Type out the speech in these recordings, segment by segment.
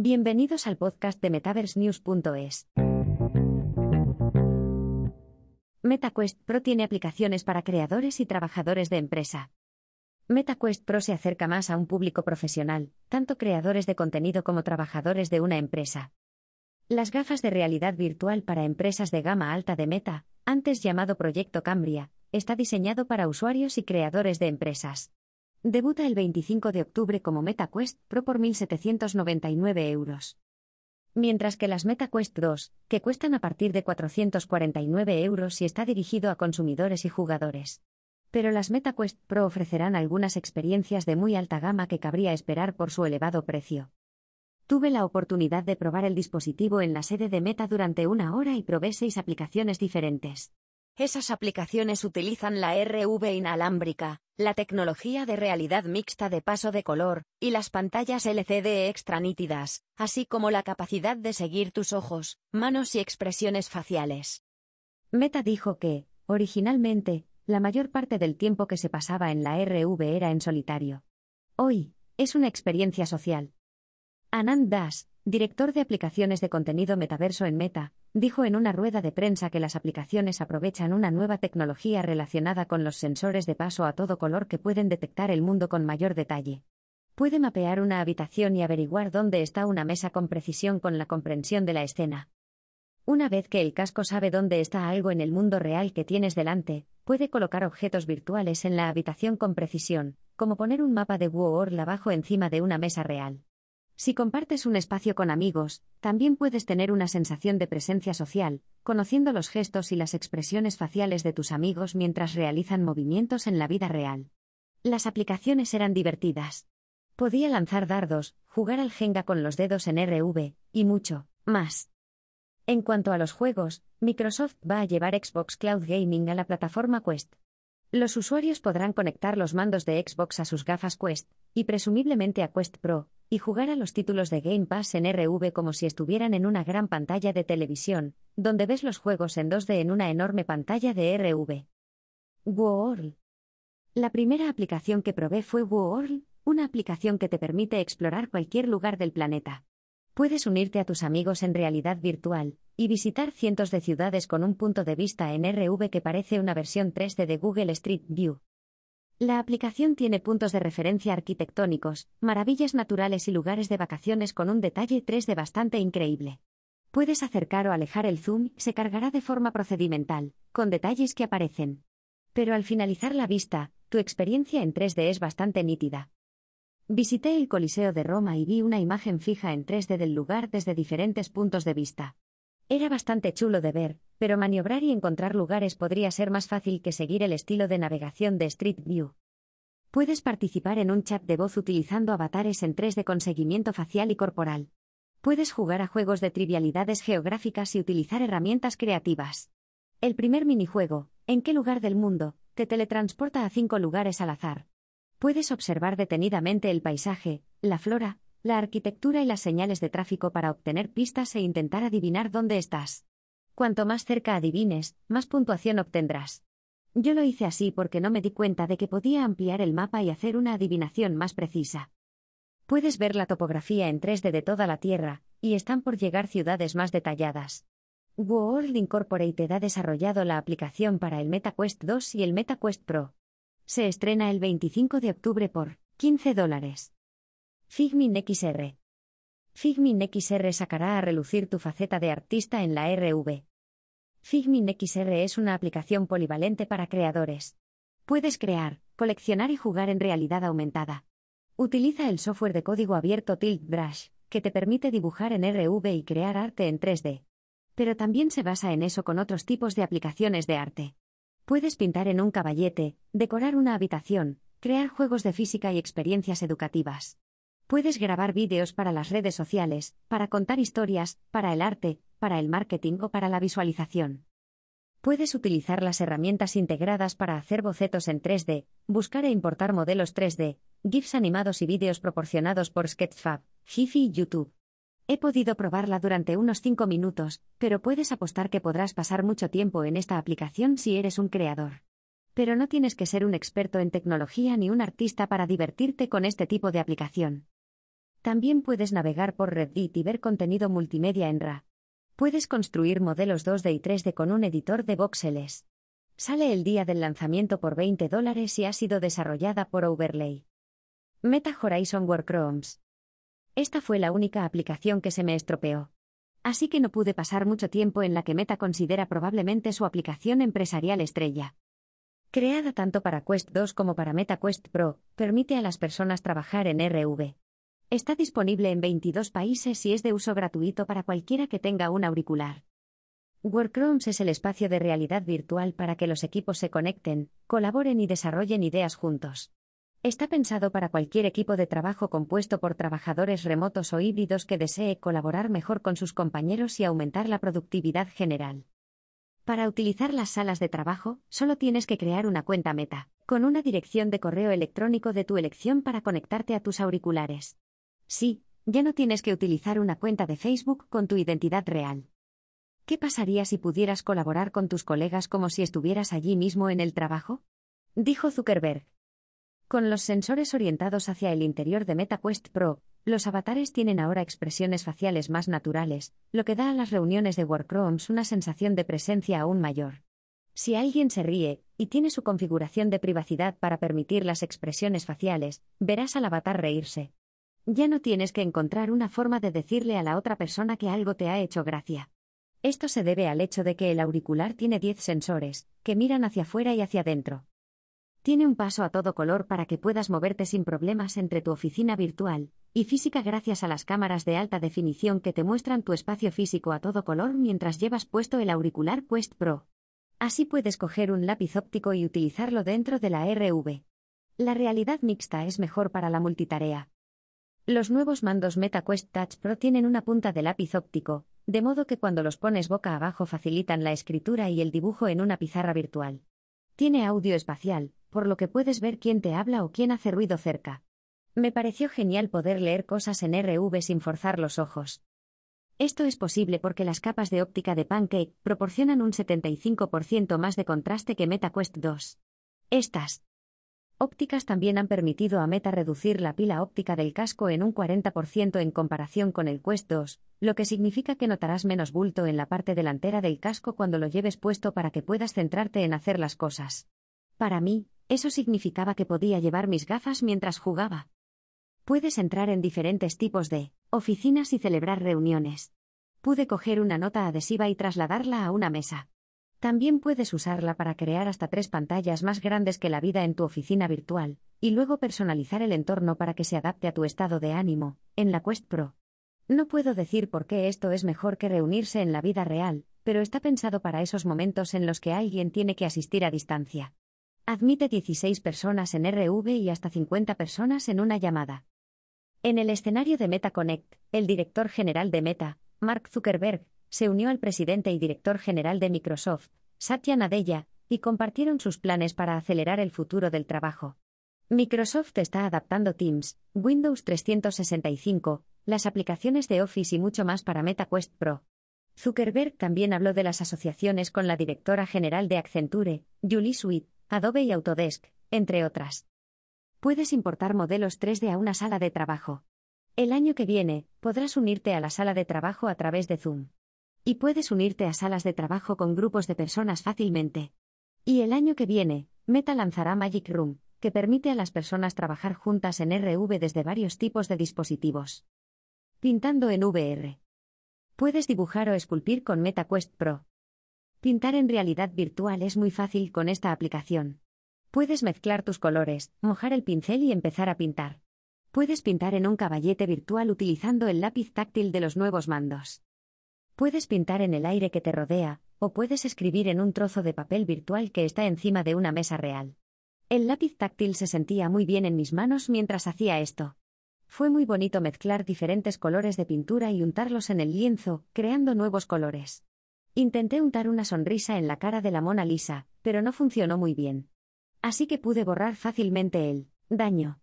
Bienvenidos al podcast de MetaverseNews.es. MetaQuest Pro tiene aplicaciones para creadores y trabajadores de empresa. MetaQuest Pro se acerca más a un público profesional, tanto creadores de contenido como trabajadores de una empresa. Las gafas de realidad virtual para empresas de gama alta de Meta, antes llamado Proyecto Cambria, está diseñado para usuarios y creadores de empresas. Debuta el 25 de octubre como MetaQuest Pro por 1.799 euros. Mientras que las MetaQuest 2, que cuestan a partir de 449 euros y está dirigido a consumidores y jugadores. Pero las MetaQuest Pro ofrecerán algunas experiencias de muy alta gama que cabría esperar por su elevado precio. Tuve la oportunidad de probar el dispositivo en la sede de Meta durante una hora y probé seis aplicaciones diferentes. Esas aplicaciones utilizan la RV inalámbrica, la tecnología de realidad mixta de paso de color, y las pantallas LCD extra nítidas, así como la capacidad de seguir tus ojos, manos y expresiones faciales. Meta dijo que, originalmente, la mayor parte del tiempo que se pasaba en la RV era en solitario. Hoy, es una experiencia social. Anand Das, director de aplicaciones de contenido metaverso en Meta, dijo en una rueda de prensa que las aplicaciones aprovechan una nueva tecnología relacionada con los sensores de paso a todo color que pueden detectar el mundo con mayor detalle. Puede mapear una habitación y averiguar dónde está una mesa con precisión con la comprensión de la escena. Una vez que el casco sabe dónde está algo en el mundo real que tienes delante, puede colocar objetos virtuales en la habitación con precisión, como poner un mapa de World abajo encima de una mesa real. Si compartes un espacio con amigos, también puedes tener una sensación de presencia social, conociendo los gestos y las expresiones faciales de tus amigos mientras realizan movimientos en la vida real. Las aplicaciones eran divertidas. Podía lanzar dardos, jugar al Jenga con los dedos en RV, y mucho más. En cuanto a los juegos, Microsoft va a llevar Xbox Cloud Gaming a la plataforma Quest. Los usuarios podrán conectar los mandos de Xbox a sus gafas Quest, y presumiblemente a Quest Pro, y jugar a los títulos de Game Pass en RV como si estuvieran en una gran pantalla de televisión, donde ves los juegos en 2D en una enorme pantalla de RV. World. La primera aplicación que probé fue World, una aplicación que te permite explorar cualquier lugar del planeta. Puedes unirte a tus amigos en realidad virtual y visitar cientos de ciudades con un punto de vista en RV que parece una versión 3D de Google Street View. La aplicación tiene puntos de referencia arquitectónicos, maravillas naturales y lugares de vacaciones con un detalle 3D bastante increíble. Puedes acercar o alejar el zoom, se cargará de forma procedimental, con detalles que aparecen. Pero al finalizar la vista, tu experiencia en 3D es bastante nítida. Visité el Coliseo de Roma y vi una imagen fija en 3D del lugar desde diferentes puntos de vista. Era bastante chulo de ver, pero maniobrar y encontrar lugares podría ser más fácil que seguir el estilo de navegación de Street View. Puedes participar en un chat de voz utilizando avatares en 3D con seguimiento facial y corporal. Puedes jugar a juegos de trivialidades geográficas y utilizar herramientas creativas. El primer minijuego, ¿en qué lugar del mundo?, te teletransporta a cinco lugares al azar. Puedes observar detenidamente el paisaje, la flora, la arquitectura y las señales de tráfico para obtener pistas e intentar adivinar dónde estás. Cuanto más cerca adivines, más puntuación obtendrás. Yo lo hice así porque no me di cuenta de que podía ampliar el mapa y hacer una adivinación más precisa. Puedes ver la topografía en 3D de toda la Tierra, y están por llegar ciudades más detalladas. World Incorporated ha desarrollado la aplicación para el MetaQuest 2 y el MetaQuest Pro. Se estrena el 25 de octubre por 15 dólares. Figmin XR. Figmin XR sacará a relucir tu faceta de artista en la RV. Figmin XR es una aplicación polivalente para creadores. Puedes crear, coleccionar y jugar en realidad aumentada. Utiliza el software de código abierto Tilt Brush, que te permite dibujar en RV y crear arte en 3D. Pero también se basa en eso con otros tipos de aplicaciones de arte. Puedes pintar en un caballete, decorar una habitación, crear juegos de física y experiencias educativas. Puedes grabar vídeos para las redes sociales, para contar historias, para el arte, para el marketing o para la visualización. Puedes utilizar las herramientas integradas para hacer bocetos en 3D, buscar e importar modelos 3D, GIFs animados y vídeos proporcionados por Sketchfab, Giphy y YouTube. He podido probarla durante unos 5 minutos, pero puedes apostar que podrás pasar mucho tiempo en esta aplicación si eres un creador. Pero no tienes que ser un experto en tecnología ni un artista para divertirte con este tipo de aplicación. También puedes navegar por Reddit y ver contenido multimedia en RA. Puedes construir modelos 2D y 3D con un editor de voxeles. Sale el día del lanzamiento por 20 dólares y ha sido desarrollada por Overlay. Meta Horizon Workroams. Esta fue la única aplicación que se me estropeó. Así que no pude pasar mucho tiempo en la que Meta considera probablemente su aplicación empresarial estrella. Creada tanto para Quest 2 como para Meta Quest Pro, permite a las personas trabajar en RV. Está disponible en 22 países y es de uso gratuito para cualquiera que tenga un auricular. Workrooms es el espacio de realidad virtual para que los equipos se conecten, colaboren y desarrollen ideas juntos. Está pensado para cualquier equipo de trabajo compuesto por trabajadores remotos o híbridos que desee colaborar mejor con sus compañeros y aumentar la productividad general. Para utilizar las salas de trabajo, solo tienes que crear una cuenta meta, con una dirección de correo electrónico de tu elección para conectarte a tus auriculares. Sí, ya no tienes que utilizar una cuenta de Facebook con tu identidad real. ¿Qué pasaría si pudieras colaborar con tus colegas como si estuvieras allí mismo en el trabajo? Dijo Zuckerberg. Con los sensores orientados hacia el interior de MetaQuest Pro, los avatares tienen ahora expresiones faciales más naturales, lo que da a las reuniones de Workrooms una sensación de presencia aún mayor. Si alguien se ríe, y tiene su configuración de privacidad para permitir las expresiones faciales, verás al avatar reírse. Ya no tienes que encontrar una forma de decirle a la otra persona que algo te ha hecho gracia. Esto se debe al hecho de que el auricular tiene 10 sensores, que miran hacia afuera y hacia adentro. Tiene un paso a todo color para que puedas moverte sin problemas entre tu oficina virtual y física gracias a las cámaras de alta definición que te muestran tu espacio físico a todo color mientras llevas puesto el auricular Quest Pro. Así puedes coger un lápiz óptico y utilizarlo dentro de la RV. La realidad mixta es mejor para la multitarea. Los nuevos mandos MetaQuest Touch Pro tienen una punta de lápiz óptico, de modo que cuando los pones boca abajo facilitan la escritura y el dibujo en una pizarra virtual. Tiene audio espacial, por lo que puedes ver quién te habla o quién hace ruido cerca. Me pareció genial poder leer cosas en RV sin forzar los ojos. Esto es posible porque las capas de óptica de Pancake proporcionan un 75% más de contraste que MetaQuest 2. Estas ópticas también han permitido a Meta reducir la pila óptica del casco en un 40% en comparación con el Quest 2, lo que significa que notarás menos bulto en la parte delantera del casco cuando lo lleves puesto para que puedas centrarte en hacer las cosas. Para mí, eso significaba que podía llevar mis gafas mientras jugaba. Puedes entrar en diferentes tipos de oficinas y celebrar reuniones. Pude coger una nota adhesiva y trasladarla a una mesa. También puedes usarla para crear hasta tres pantallas más grandes que la vida en tu oficina virtual, y luego personalizar el entorno para que se adapte a tu estado de ánimo, en la Quest Pro. No puedo decir por qué esto es mejor que reunirse en la vida real, pero está pensado para esos momentos en los que alguien tiene que asistir a distancia. Admite 16 personas en RV y hasta 50 personas en una llamada. En el escenario de MetaConnect, el director general de Meta, Mark Zuckerberg, se unió al presidente y director general de Microsoft, Satya Nadella, y compartieron sus planes para acelerar el futuro del trabajo. Microsoft está adaptando Teams, Windows 365, las aplicaciones de Office y mucho más para MetaQuest Pro. Zuckerberg también habló de las asociaciones con la directora general de Accenture, Julie Sweet, Adobe y Autodesk, entre otras. Puedes importar modelos 3D a una sala de trabajo. El año que viene, podrás unirte a la sala de trabajo a través de Zoom. Y puedes unirte a salas de trabajo con grupos de personas fácilmente. Y el año que viene, Meta lanzará Magic Room, que permite a las personas trabajar juntas en RV desde varios tipos de dispositivos. Pintando en VR. Puedes dibujar o esculpir con MetaQuest Pro. Pintar en realidad virtual es muy fácil con esta aplicación. Puedes mezclar tus colores, mojar el pincel y empezar a pintar. Puedes pintar en un caballete virtual utilizando el lápiz táctil de los nuevos mandos. Puedes pintar en el aire que te rodea, o puedes escribir en un trozo de papel virtual que está encima de una mesa real. El lápiz táctil se sentía muy bien en mis manos mientras hacía esto. Fue muy bonito mezclar diferentes colores de pintura y untarlos en el lienzo, creando nuevos colores. Intenté untar una sonrisa en la cara de la Mona Lisa, pero no funcionó muy bien. Así que pude borrar fácilmente el daño.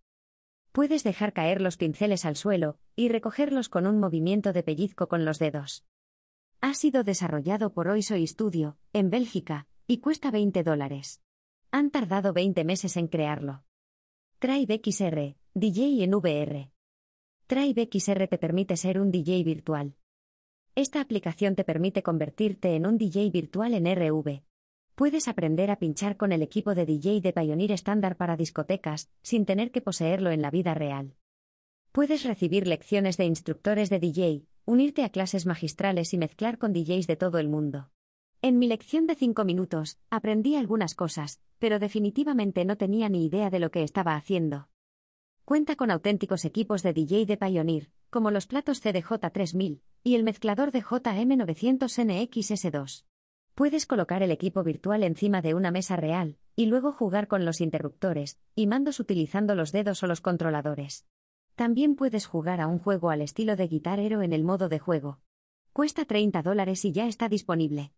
Puedes dejar caer los pinceles al suelo y recogerlos con un movimiento de pellizco con los dedos. Ha sido desarrollado por Oisoy Studio, en Bélgica, y cuesta 20 dólares. Han tardado 20 meses en crearlo. Tribe XR, DJ en VR. Tribe te permite ser un DJ virtual. Esta aplicación te permite convertirte en un DJ virtual en RV. Puedes aprender a pinchar con el equipo de DJ de Pioneer estándar para discotecas, sin tener que poseerlo en la vida real. Puedes recibir lecciones de instructores de DJ, unirte a clases magistrales y mezclar con DJs de todo el mundo. En mi lección de 5 minutos, aprendí algunas cosas, pero definitivamente no tenía ni idea de lo que estaba haciendo. Cuenta con auténticos equipos de DJ de Pioneer, como los platos CDJ3000 y el mezclador de JM900NXS2. Puedes colocar el equipo virtual encima de una mesa real, y luego jugar con los interruptores y mandos utilizando los dedos o los controladores. También puedes jugar a un juego al estilo de Guitar Hero en el modo de juego. Cuesta 30 dólares y ya está disponible.